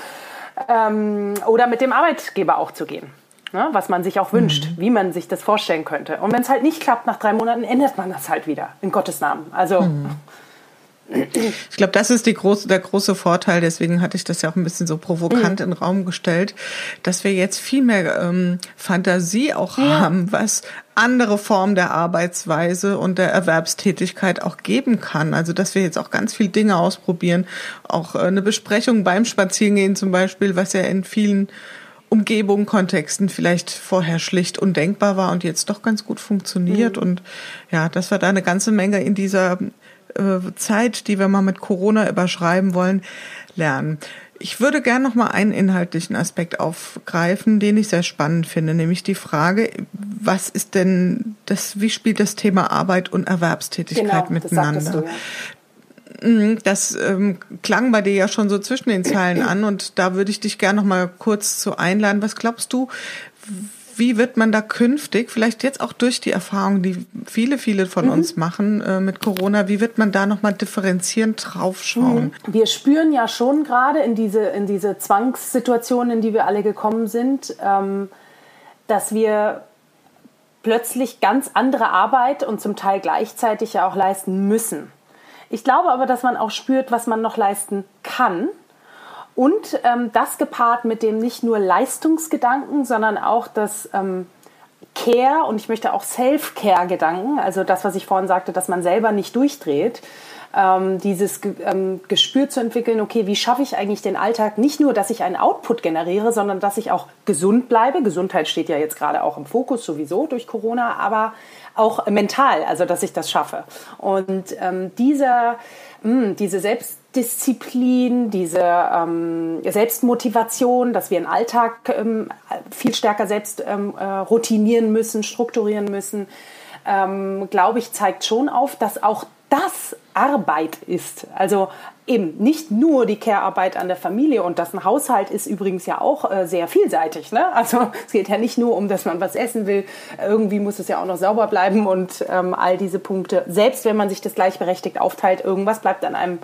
ähm, oder mit dem Arbeitgeber auch zu gehen. Ne, was man sich auch wünscht, mhm. wie man sich das vorstellen könnte. Und wenn es halt nicht klappt, nach drei Monaten ändert man das halt wieder, in Gottes Namen. Also mhm. Ich glaube, das ist die große, der große Vorteil, deswegen hatte ich das ja auch ein bisschen so provokant mhm. in den Raum gestellt, dass wir jetzt viel mehr ähm, Fantasie auch ja. haben, was andere Formen der Arbeitsweise und der Erwerbstätigkeit auch geben kann. Also dass wir jetzt auch ganz viel Dinge ausprobieren, auch äh, eine Besprechung beim Spazierengehen zum Beispiel, was ja in vielen Umgebung, Kontexten vielleicht vorher schlicht undenkbar war und jetzt doch ganz gut funktioniert. Mhm. Und ja, dass wir da eine ganze Menge in dieser Zeit, die wir mal mit Corona überschreiben wollen, lernen. Ich würde gerne noch mal einen inhaltlichen Aspekt aufgreifen, den ich sehr spannend finde, nämlich die Frage, was ist denn das, wie spielt das Thema Arbeit und Erwerbstätigkeit genau, miteinander? Das, du, ja. Mhm, das ähm, klang bei dir ja schon so zwischen den Zeilen an und da würde ich dich gerne noch mal kurz zu einladen. Was glaubst du, wie wird man da künftig, vielleicht jetzt auch durch die Erfahrungen, die viele, viele von mhm. uns machen äh, mit Corona, wie wird man da nochmal differenzierend draufschauen? Mhm. Wir spüren ja schon gerade in diese, in diese Zwangssituationen, in die wir alle gekommen sind, ähm, dass wir plötzlich ganz andere Arbeit und zum Teil gleichzeitig ja auch leisten müssen. Ich glaube aber, dass man auch spürt, was man noch leisten kann und ähm, das gepaart mit dem nicht nur Leistungsgedanken, sondern auch das ähm, Care und ich möchte auch Self-Care-Gedanken, also das, was ich vorhin sagte, dass man selber nicht durchdreht, ähm, dieses ähm, Gespür zu entwickeln, okay, wie schaffe ich eigentlich den Alltag nicht nur, dass ich einen Output generiere, sondern dass ich auch gesund bleibe. Gesundheit steht ja jetzt gerade auch im Fokus sowieso durch Corona, aber auch mental, also dass ich das schaffe. Und ähm, dieser, mh, hm, diese Selbst Disziplin, diese ähm, Selbstmotivation, dass wir den Alltag ähm, viel stärker selbst ähm, äh, routinieren müssen, strukturieren müssen, ähm, glaube ich, zeigt schon auf, dass auch das Arbeit ist. Also eben nicht nur die Care-Arbeit an der Familie und das ein Haushalt ist übrigens ja auch äh, sehr vielseitig. Ne? Also es geht ja nicht nur um, dass man was essen will, irgendwie muss es ja auch noch sauber bleiben und ähm, all diese Punkte. Selbst wenn man sich das gleichberechtigt aufteilt, irgendwas bleibt an einem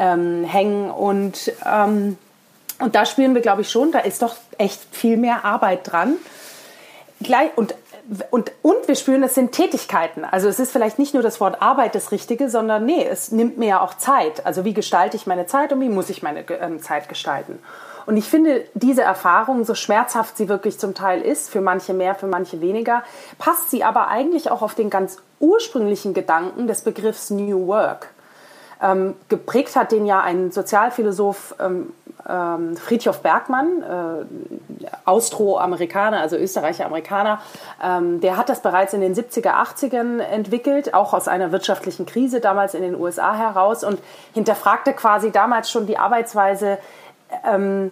ähm, hängen. Und, ähm, und da spüren wir, glaube ich, schon, da ist doch echt viel mehr Arbeit dran. Gleich, und und, und wir spüren, es sind Tätigkeiten. Also es ist vielleicht nicht nur das Wort Arbeit das Richtige, sondern nee, es nimmt mir ja auch Zeit. Also wie gestalte ich meine Zeit und wie muss ich meine ähm, Zeit gestalten? Und ich finde, diese Erfahrung, so schmerzhaft sie wirklich zum Teil ist, für manche mehr, für manche weniger, passt sie aber eigentlich auch auf den ganz ursprünglichen Gedanken des Begriffs New Work. Ähm, geprägt hat den ja ein Sozialphilosoph ähm, ähm, Friedhof Bergmann, äh, Austro-Amerikaner, also Österreicher-Amerikaner. Ähm, der hat das bereits in den 70er, 80ern entwickelt, auch aus einer wirtschaftlichen Krise damals in den USA heraus und hinterfragte quasi damals schon die Arbeitsweise ähm,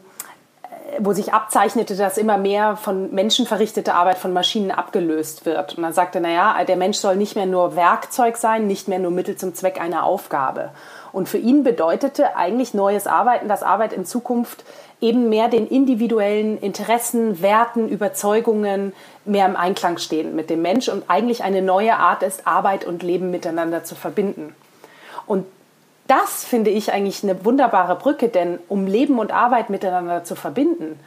wo sich abzeichnete, dass immer mehr von Menschen verrichtete Arbeit von Maschinen abgelöst wird. Und dann sagte, naja, der Mensch soll nicht mehr nur Werkzeug sein, nicht mehr nur Mittel zum Zweck einer Aufgabe. Und für ihn bedeutete eigentlich neues Arbeiten, dass Arbeit in Zukunft eben mehr den individuellen Interessen, Werten, Überzeugungen mehr im Einklang stehen mit dem Mensch und eigentlich eine neue Art ist, Arbeit und Leben miteinander zu verbinden. Und das finde ich eigentlich eine wunderbare Brücke, denn um Leben und Arbeit miteinander zu verbinden,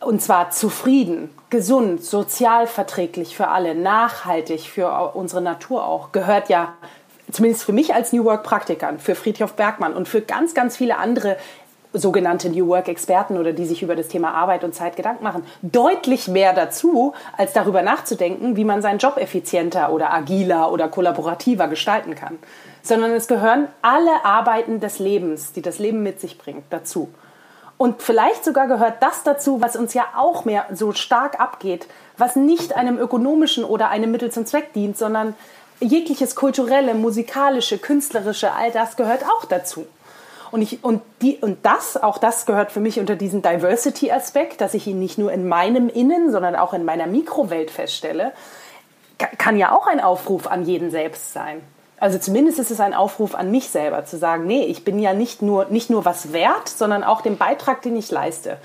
und zwar zufrieden, gesund, sozial verträglich für alle, nachhaltig für unsere Natur auch, gehört ja zumindest für mich als New Work Praktikern, für Friedhof Bergmann und für ganz, ganz viele andere sogenannte New Work Experten oder die sich über das Thema Arbeit und Zeit Gedanken machen, deutlich mehr dazu, als darüber nachzudenken, wie man seinen Job effizienter oder agiler oder kollaborativer gestalten kann sondern es gehören alle Arbeiten des Lebens, die das Leben mit sich bringt, dazu. Und vielleicht sogar gehört das dazu, was uns ja auch mehr so stark abgeht, was nicht einem ökonomischen oder einem Mittel zum Zweck dient, sondern jegliches kulturelle, musikalische, künstlerische, all das gehört auch dazu. Und, ich, und, die, und das, auch das gehört für mich unter diesen Diversity-Aspekt, dass ich ihn nicht nur in meinem Innen, sondern auch in meiner Mikrowelt feststelle, kann ja auch ein Aufruf an jeden selbst sein. Also zumindest ist es ein Aufruf an mich selber zu sagen, nee, ich bin ja nicht nur, nicht nur was wert, sondern auch den Beitrag, den ich leiste.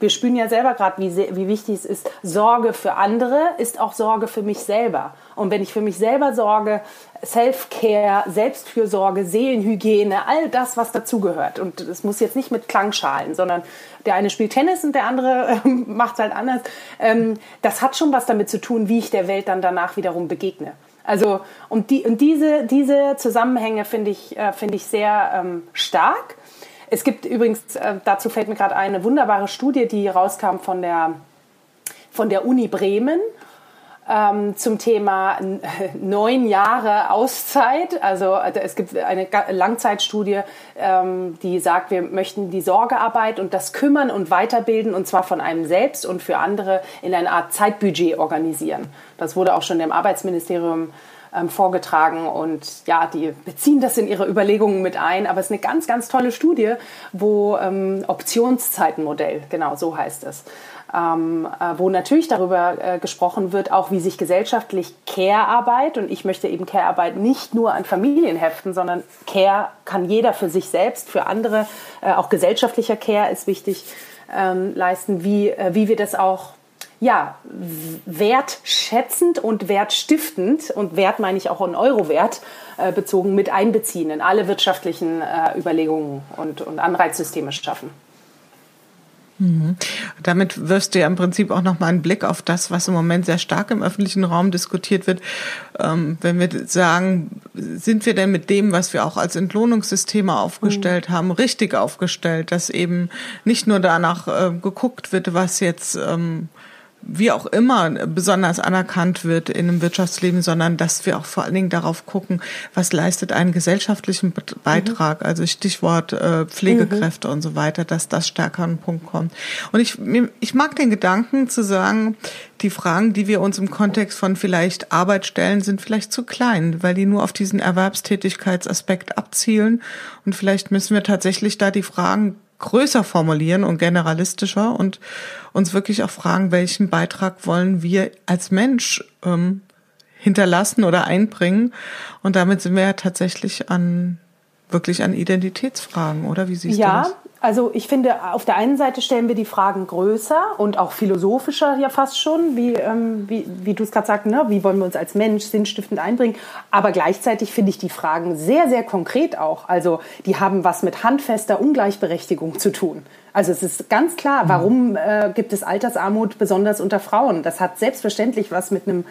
Wir spüren ja selber gerade, wie, wie wichtig es ist. Sorge für andere ist auch Sorge für mich selber. Und wenn ich für mich selber sorge, Self-Care, Selbstfürsorge, Seelenhygiene, all das, was dazugehört. Und es muss jetzt nicht mit Klangschalen, sondern der eine spielt Tennis und der andere äh, macht es halt anders. Ähm, das hat schon was damit zu tun, wie ich der Welt dann danach wiederum begegne. Also und, die, und diese, diese Zusammenhänge finde ich, äh, find ich sehr ähm, stark. Es gibt übrigens, äh, dazu fällt mir gerade eine wunderbare Studie, die rauskam von der, von der Uni Bremen. Ähm, zum Thema neun Jahre Auszeit. Also äh, es gibt eine Langzeitstudie, ähm, die sagt, wir möchten die Sorgearbeit und das Kümmern und Weiterbilden und zwar von einem selbst und für andere in einer Art Zeitbudget organisieren. Das wurde auch schon dem Arbeitsministerium ähm, vorgetragen und ja, die beziehen das in ihre Überlegungen mit ein. Aber es ist eine ganz, ganz tolle Studie, wo ähm, Optionszeitenmodell, genau so heißt es, ähm, äh, wo natürlich darüber äh, gesprochen wird, auch wie sich gesellschaftlich Care-Arbeit, und ich möchte eben Care-Arbeit nicht nur an Familien heften, sondern Care kann jeder für sich selbst, für andere, äh, auch gesellschaftlicher Care ist wichtig, ähm, leisten, wie, äh, wie wir das auch ja, wertschätzend und wertstiftend und Wert meine ich auch in Euro-Wert äh, bezogen mit einbeziehen in alle wirtschaftlichen äh, Überlegungen und, und Anreizsysteme schaffen. Mhm. Damit wirst du ja im Prinzip auch noch mal einen Blick auf das, was im Moment sehr stark im öffentlichen Raum diskutiert wird. Ähm, wenn wir sagen, sind wir denn mit dem, was wir auch als Entlohnungssysteme aufgestellt mhm. haben, richtig aufgestellt, dass eben nicht nur danach äh, geguckt wird, was jetzt ähm, wie auch immer besonders anerkannt wird in einem Wirtschaftsleben, sondern dass wir auch vor allen Dingen darauf gucken, was leistet einen gesellschaftlichen Beitrag, mhm. also Stichwort äh, Pflegekräfte mhm. und so weiter, dass das stärker an den Punkt kommt. Und ich, ich mag den Gedanken zu sagen, die Fragen, die wir uns im Kontext von vielleicht Arbeit stellen, sind vielleicht zu klein, weil die nur auf diesen Erwerbstätigkeitsaspekt abzielen. Und vielleicht müssen wir tatsächlich da die Fragen größer formulieren und generalistischer und uns wirklich auch fragen, welchen Beitrag wollen wir als Mensch ähm, hinterlassen oder einbringen. Und damit sind wir ja tatsächlich an wirklich an Identitätsfragen, oder? Wie siehst ja, du das? Also ich finde, auf der einen Seite stellen wir die Fragen größer und auch philosophischer ja fast schon, wie, ähm, wie, wie du es gerade sagst, ne? wie wollen wir uns als Mensch sinnstiftend einbringen. Aber gleichzeitig finde ich die Fragen sehr, sehr konkret auch. Also die haben was mit handfester Ungleichberechtigung zu tun. Also es ist ganz klar, mhm. warum äh, gibt es Altersarmut besonders unter Frauen? Das hat selbstverständlich was mit einem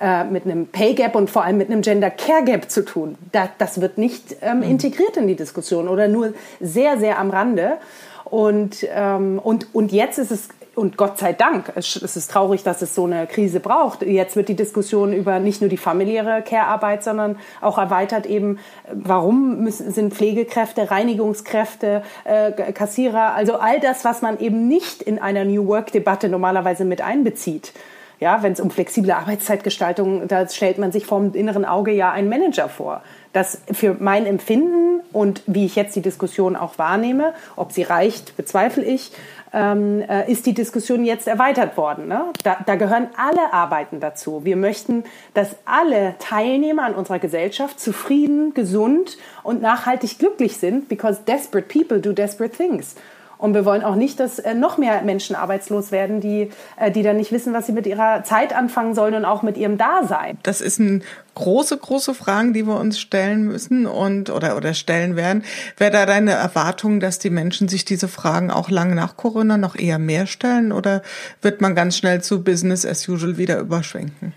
äh, mit einem Pay Gap und vor allem mit einem Gender Care Gap zu tun. Da, das wird nicht ähm, mhm. integriert in die Diskussion oder nur sehr, sehr am Rande. Und, ähm, und, und jetzt ist es und Gott sei Dank, es, ist traurig, dass es so eine Krise braucht. Jetzt wird die Diskussion über nicht nur die familiäre Care-Arbeit, sondern auch erweitert eben, warum müssen, sind Pflegekräfte, Reinigungskräfte, äh, Kassierer, also all das, was man eben nicht in einer New Work-Debatte normalerweise mit einbezieht. Ja, wenn es um flexible Arbeitszeitgestaltung, da stellt man sich vom inneren Auge ja einen Manager vor. Das für mein Empfinden und wie ich jetzt die Diskussion auch wahrnehme, ob sie reicht, bezweifle ich, ähm, äh, ist die Diskussion jetzt erweitert worden. Ne? Da, da gehören alle Arbeiten dazu. Wir möchten, dass alle Teilnehmer an unserer Gesellschaft zufrieden, gesund und nachhaltig glücklich sind, because desperate people do desperate things. Und wir wollen auch nicht, dass äh, noch mehr Menschen arbeitslos werden, die, äh, die dann nicht wissen, was sie mit ihrer Zeit anfangen sollen und auch mit ihrem Dasein. Das ist ein große, große Fragen, die wir uns stellen müssen und oder oder stellen werden. Wäre da deine Erwartung, dass die Menschen sich diese Fragen auch lange nach Corona noch eher mehr stellen oder wird man ganz schnell zu Business as usual wieder überschwenken?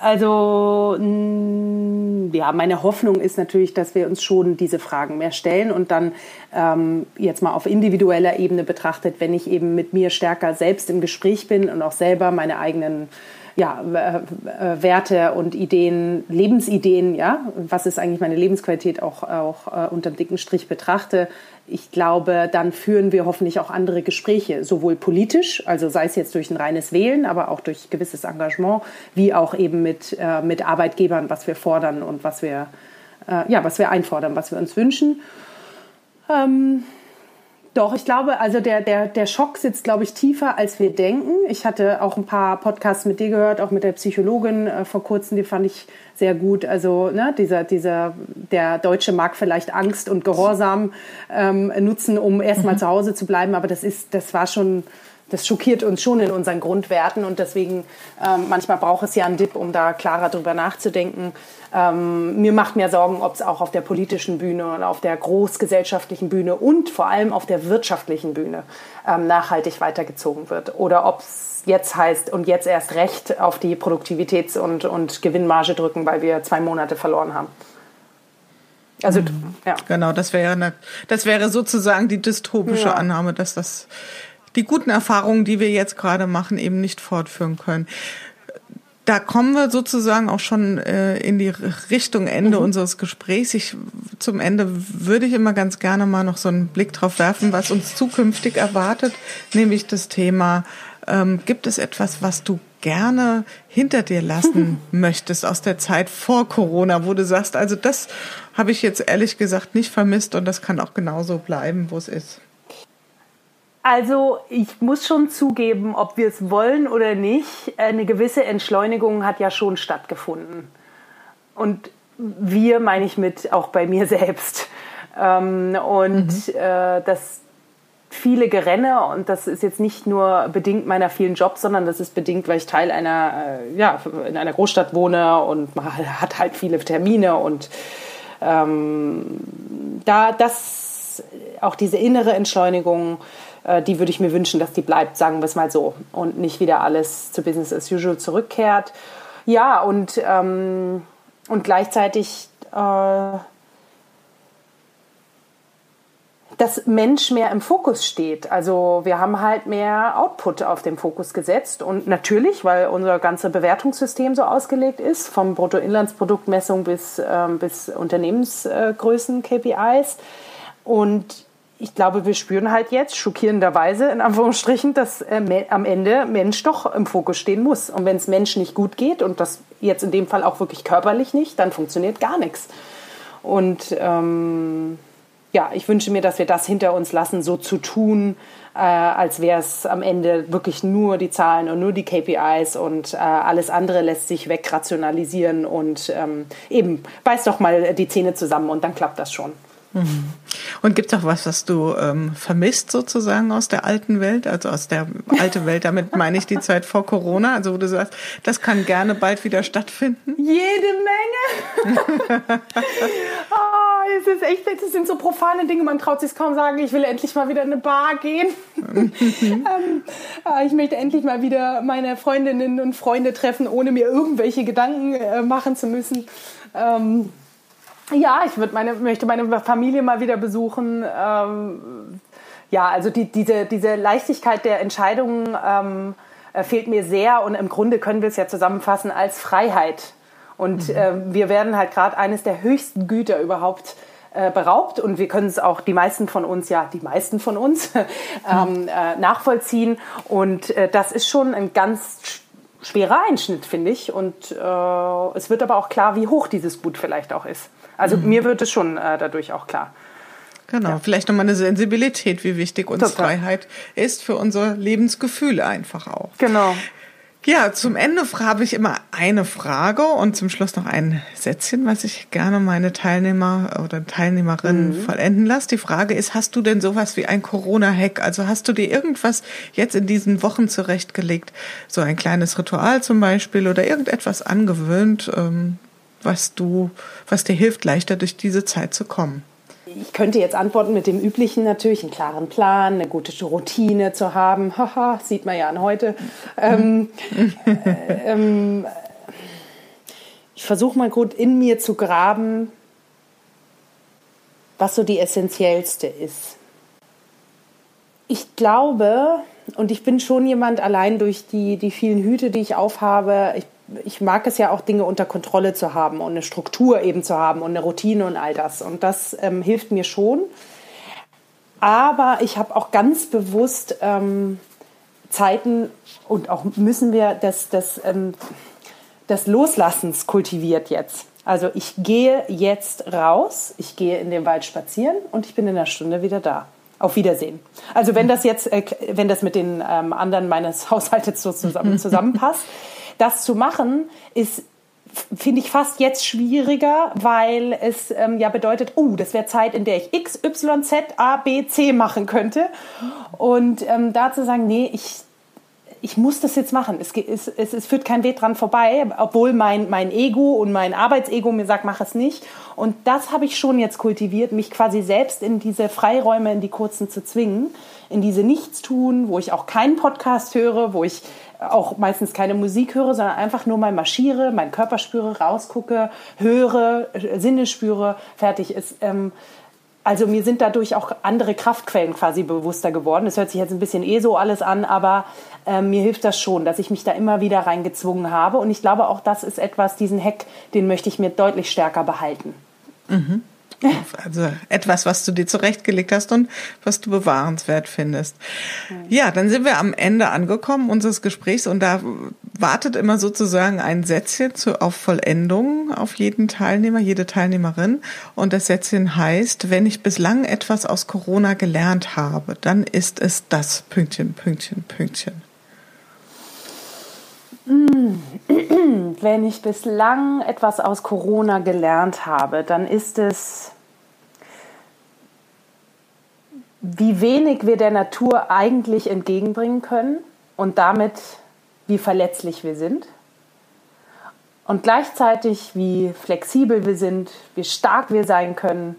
Also ja, meine Hoffnung ist natürlich, dass wir uns schon diese Fragen mehr stellen und dann ähm, jetzt mal auf individueller Ebene betrachtet, wenn ich eben mit mir stärker selbst im Gespräch bin und auch selber meine eigenen ja, äh, Werte und Ideen, Lebensideen, ja, was ist eigentlich meine Lebensqualität auch, auch äh, unter dem dicken Strich betrachte, ich glaube, dann führen wir hoffentlich auch andere Gespräche, sowohl politisch, also sei es jetzt durch ein reines Wählen, aber auch durch gewisses Engagement, wie auch eben mit, äh, mit Arbeitgebern, was wir fordern und was wir, äh, ja, was wir einfordern, was wir uns wünschen. Ähm, doch, ich glaube, also der, der, der Schock sitzt, glaube ich, tiefer, als wir denken. Ich hatte auch ein paar Podcasts mit dir gehört, auch mit der Psychologin äh, vor kurzem, die fand ich sehr gut. Also ne, dieser, dieser, der Deutsche mag vielleicht Angst und Gehorsam ähm, nutzen, um erstmal mhm. zu Hause zu bleiben, aber das ist, das war schon das schockiert uns schon in unseren Grundwerten und deswegen ähm, manchmal braucht es ja einen Dip, um da klarer drüber nachzudenken. Ähm, mir macht mehr Sorgen, ob es auch auf der politischen Bühne und auf der großgesellschaftlichen Bühne und vor allem auf der wirtschaftlichen Bühne ähm, nachhaltig weitergezogen wird oder ob es jetzt heißt und jetzt erst recht auf die Produktivitäts- und, und Gewinnmarge drücken, weil wir zwei Monate verloren haben. Also mhm. ja. Genau, das wäre das wäre sozusagen die dystopische ja. Annahme, dass das die guten Erfahrungen, die wir jetzt gerade machen, eben nicht fortführen können. da kommen wir sozusagen auch schon äh, in die Richtung Ende mhm. unseres Gesprächs. Ich, zum Ende würde ich immer ganz gerne mal noch so einen Blick drauf werfen, was uns zukünftig erwartet, nämlich das Thema, ähm, gibt es etwas, was du gerne hinter dir lassen möchtest aus der Zeit vor Corona, wo du sagst, also das habe ich jetzt ehrlich gesagt nicht vermisst und das kann auch genauso bleiben, wo es ist. Also ich muss schon zugeben, ob wir es wollen oder nicht, eine gewisse Entschleunigung hat ja schon stattgefunden. Und wir meine ich mit auch bei mir selbst. Ähm, und mhm. äh, das viele Gerenne und das ist jetzt nicht nur bedingt meiner vielen Jobs, sondern das ist bedingt, weil ich Teil einer, äh, ja, in einer Großstadt wohne und man hat halt viele Termine und ähm, da das auch diese innere Entschleunigung die würde ich mir wünschen, dass die bleibt, sagen wir es mal so, und nicht wieder alles zu Business as usual zurückkehrt. Ja, und, ähm, und gleichzeitig, äh, dass Mensch mehr im Fokus steht. Also wir haben halt mehr Output auf den Fokus gesetzt und natürlich, weil unser ganzes Bewertungssystem so ausgelegt ist, vom Bruttoinlandsproduktmessung bis, ähm, bis Unternehmensgrößen, KPIs. Und ich glaube, wir spüren halt jetzt schockierenderweise in Anführungsstrichen, dass äh, am Ende Mensch doch im Fokus stehen muss. Und wenn es Mensch nicht gut geht und das jetzt in dem Fall auch wirklich körperlich nicht, dann funktioniert gar nichts. Und ähm, ja, ich wünsche mir, dass wir das hinter uns lassen, so zu tun, äh, als wäre es am Ende wirklich nur die Zahlen und nur die KPIs und äh, alles andere lässt sich wegrationalisieren und ähm, eben beiß doch mal die Zähne zusammen und dann klappt das schon. Mhm. Und gibt es auch was, was du ähm, vermisst sozusagen aus der alten Welt, also aus der alten Welt, damit meine ich die Zeit vor Corona, also wo du sagst, das kann gerne bald wieder stattfinden? Jede Menge! oh, es ist echt, das sind so profane Dinge, man traut sich kaum sagen, ich will endlich mal wieder in eine Bar gehen. ähm, äh, ich möchte endlich mal wieder meine Freundinnen und Freunde treffen, ohne mir irgendwelche Gedanken äh, machen zu müssen. Ähm, ja, ich würde meine, möchte meine Familie mal wieder besuchen. Ähm, ja, also die, diese, diese Leichtigkeit der Entscheidungen ähm, äh, fehlt mir sehr und im Grunde können wir es ja zusammenfassen als Freiheit. Und mhm. äh, wir werden halt gerade eines der höchsten Güter überhaupt äh, beraubt und wir können es auch die meisten von uns, ja, die meisten von uns ähm, äh, nachvollziehen. Und äh, das ist schon ein ganz schwerer Einschnitt, finde ich. Und äh, es wird aber auch klar, wie hoch dieses Gut vielleicht auch ist. Also mhm. mir wird es schon äh, dadurch auch klar. Genau, ja. vielleicht nochmal eine Sensibilität, wie wichtig uns Total. Freiheit ist für unser Lebensgefühl einfach auch. Genau. Ja, zum Ende habe ich immer eine Frage und zum Schluss noch ein Sätzchen, was ich gerne meine Teilnehmer oder Teilnehmerinnen mhm. vollenden lasse. Die Frage ist, hast du denn sowas wie ein Corona-Hack? Also hast du dir irgendwas jetzt in diesen Wochen zurechtgelegt? So ein kleines Ritual zum Beispiel oder irgendetwas angewöhnt, ähm, was du, was dir hilft, leichter durch diese Zeit zu kommen? Ich könnte jetzt antworten mit dem üblichen natürlich, einen klaren Plan, eine gute Routine zu haben. Haha, sieht man ja an heute. Ähm, äh, ähm, ich versuche mal gut in mir zu graben, was so die essentiellste ist. Ich glaube, und ich bin schon jemand, allein durch die, die vielen Hüte, die ich aufhabe, ich ich mag es ja auch, Dinge unter Kontrolle zu haben und eine Struktur eben zu haben und eine Routine und all das. Und das ähm, hilft mir schon. Aber ich habe auch ganz bewusst ähm, Zeiten und auch müssen wir das, das, ähm, das Loslassens kultiviert jetzt. Also ich gehe jetzt raus, ich gehe in den Wald spazieren und ich bin in einer Stunde wieder da. Auf Wiedersehen. Also wenn das jetzt, äh, wenn das mit den ähm, anderen meines Haushaltes so zusammen, zusammenpasst, das zu machen, ist finde ich fast jetzt schwieriger, weil es ähm, ja bedeutet, oh, das wäre Zeit, in der ich X, Y, Z, A, B, C machen könnte. Und ähm, da zu sagen, nee, ich, ich muss das jetzt machen. Es, es, es, es führt kein Weg dran vorbei, obwohl mein, mein Ego und mein Arbeitsego mir sagt, mach es nicht. Und das habe ich schon jetzt kultiviert, mich quasi selbst in diese Freiräume, in die kurzen zu zwingen, in diese Nichtstun, wo ich auch keinen Podcast höre, wo ich auch meistens keine Musik höre, sondern einfach nur mal marschiere, meinen Körper spüre, rausgucke, höre, Sinne spüre, fertig ist. Ähm, also mir sind dadurch auch andere Kraftquellen quasi bewusster geworden. Das hört sich jetzt ein bisschen eh so alles an, aber äh, mir hilft das schon, dass ich mich da immer wieder reingezwungen habe. Und ich glaube auch, das ist etwas, diesen Hack, den möchte ich mir deutlich stärker behalten. Mhm. Also etwas, was du dir zurechtgelegt hast und was du bewahrenswert findest. Ja, dann sind wir am Ende angekommen unseres Gesprächs und da wartet immer sozusagen ein Sätzchen zu, auf Vollendung auf jeden Teilnehmer, jede Teilnehmerin. Und das Sätzchen heißt, wenn ich bislang etwas aus Corona gelernt habe, dann ist es das Pünktchen, Pünktchen, Pünktchen. Wenn ich bislang etwas aus Corona gelernt habe, dann ist es, wie wenig wir der Natur eigentlich entgegenbringen können und damit wie verletzlich wir sind. Und gleichzeitig, wie flexibel wir sind, wie stark wir sein können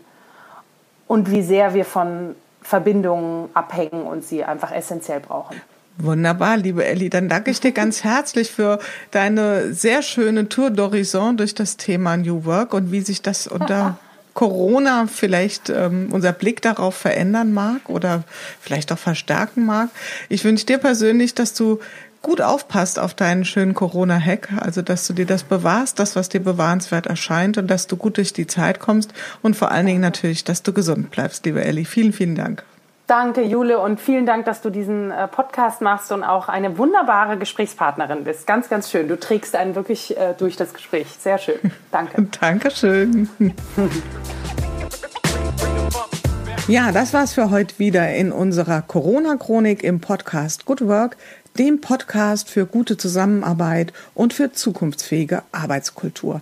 und wie sehr wir von Verbindungen abhängen und sie einfach essentiell brauchen. Wunderbar, liebe Elli. Dann danke ich dir ganz herzlich für deine sehr schöne Tour d'Horizon durch das Thema New Work und wie sich das unter Corona vielleicht ähm, unser Blick darauf verändern mag oder vielleicht auch verstärken mag. Ich wünsche dir persönlich, dass du gut aufpasst auf deinen schönen Corona-Hack, also dass du dir das bewahrst, das, was dir bewahrenswert erscheint und dass du gut durch die Zeit kommst und vor allen Dingen natürlich, dass du gesund bleibst, liebe Elli. Vielen, vielen Dank. Danke, Jule, und vielen Dank, dass du diesen äh, Podcast machst und auch eine wunderbare Gesprächspartnerin bist. Ganz, ganz schön. Du trägst einen wirklich äh, durch das Gespräch. Sehr schön. Danke. Dankeschön. Ja, das war's für heute wieder in unserer Corona-Chronik im Podcast Good Work, dem Podcast für gute Zusammenarbeit und für zukunftsfähige Arbeitskultur.